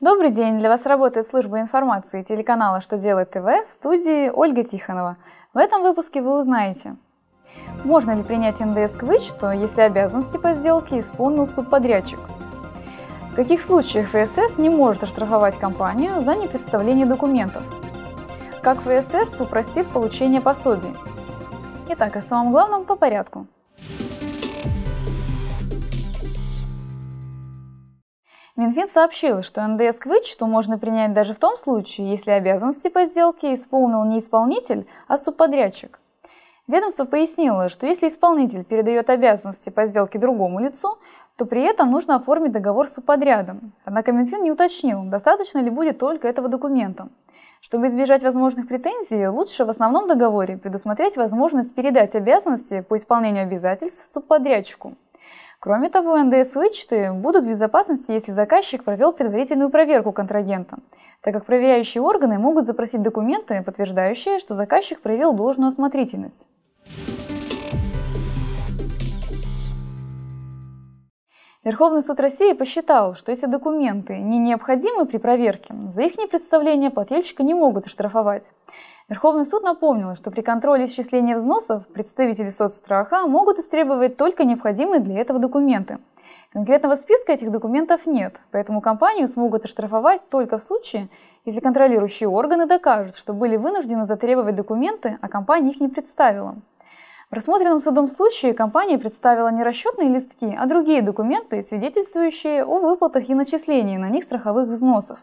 Добрый день! Для вас работает служба информации телеканала «Что делает ТВ» в студии Ольга Тихонова. В этом выпуске вы узнаете, можно ли принять НДС к вычету, если обязанности по сделке исполнил субподрядчик? В каких случаях ФСС не может оштрафовать компанию за непредставление документов? Как ФСС упростит получение пособий? Итак, о самом главном по порядку. Минфин сообщил, что НДС к вычету можно принять даже в том случае, если обязанности по сделке исполнил не исполнитель, а субподрядчик. Ведомство пояснило, что если исполнитель передает обязанности по сделке другому лицу, то при этом нужно оформить договор с субподрядом. Однако Минфин не уточнил, достаточно ли будет только этого документа. Чтобы избежать возможных претензий, лучше в основном договоре предусмотреть возможность передать обязанности по исполнению обязательств субподрядчику. Кроме того, НДС-вычеты будут в безопасности, если заказчик провел предварительную проверку контрагента, так как проверяющие органы могут запросить документы, подтверждающие, что заказчик проявил должную осмотрительность. Верховный суд России посчитал, что если документы не необходимы при проверке, за их непредставление плательщика не могут оштрафовать. Верховный суд напомнил, что при контроле исчисления взносов представители соцстраха могут истребовать только необходимые для этого документы. Конкретного списка этих документов нет, поэтому компанию смогут оштрафовать только в случае, если контролирующие органы докажут, что были вынуждены затребовать документы, а компания их не представила. Рассмотренном судом случае компания представила не расчетные листки, а другие документы, свидетельствующие о выплатах и начислении на них страховых взносов.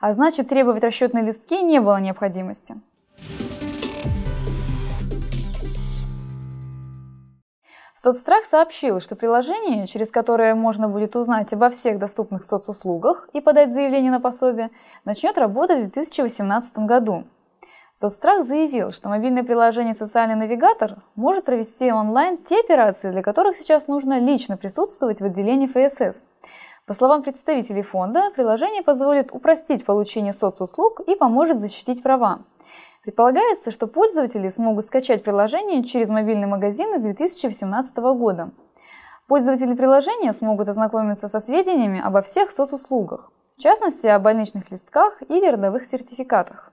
А значит, требовать расчетные листки не было необходимости. Соцстрах сообщил, что приложение, через которое можно будет узнать обо всех доступных соцуслугах и подать заявление на пособие, начнет работать в 2018 году. Соцстрах заявил, что мобильное приложение «Социальный навигатор» может провести онлайн те операции, для которых сейчас нужно лично присутствовать в отделении ФСС. По словам представителей фонда, приложение позволит упростить получение соцуслуг и поможет защитить права. Предполагается, что пользователи смогут скачать приложение через мобильный магазин с 2018 года. Пользователи приложения смогут ознакомиться со сведениями обо всех соцуслугах, в частности о больничных листках или родовых сертификатах.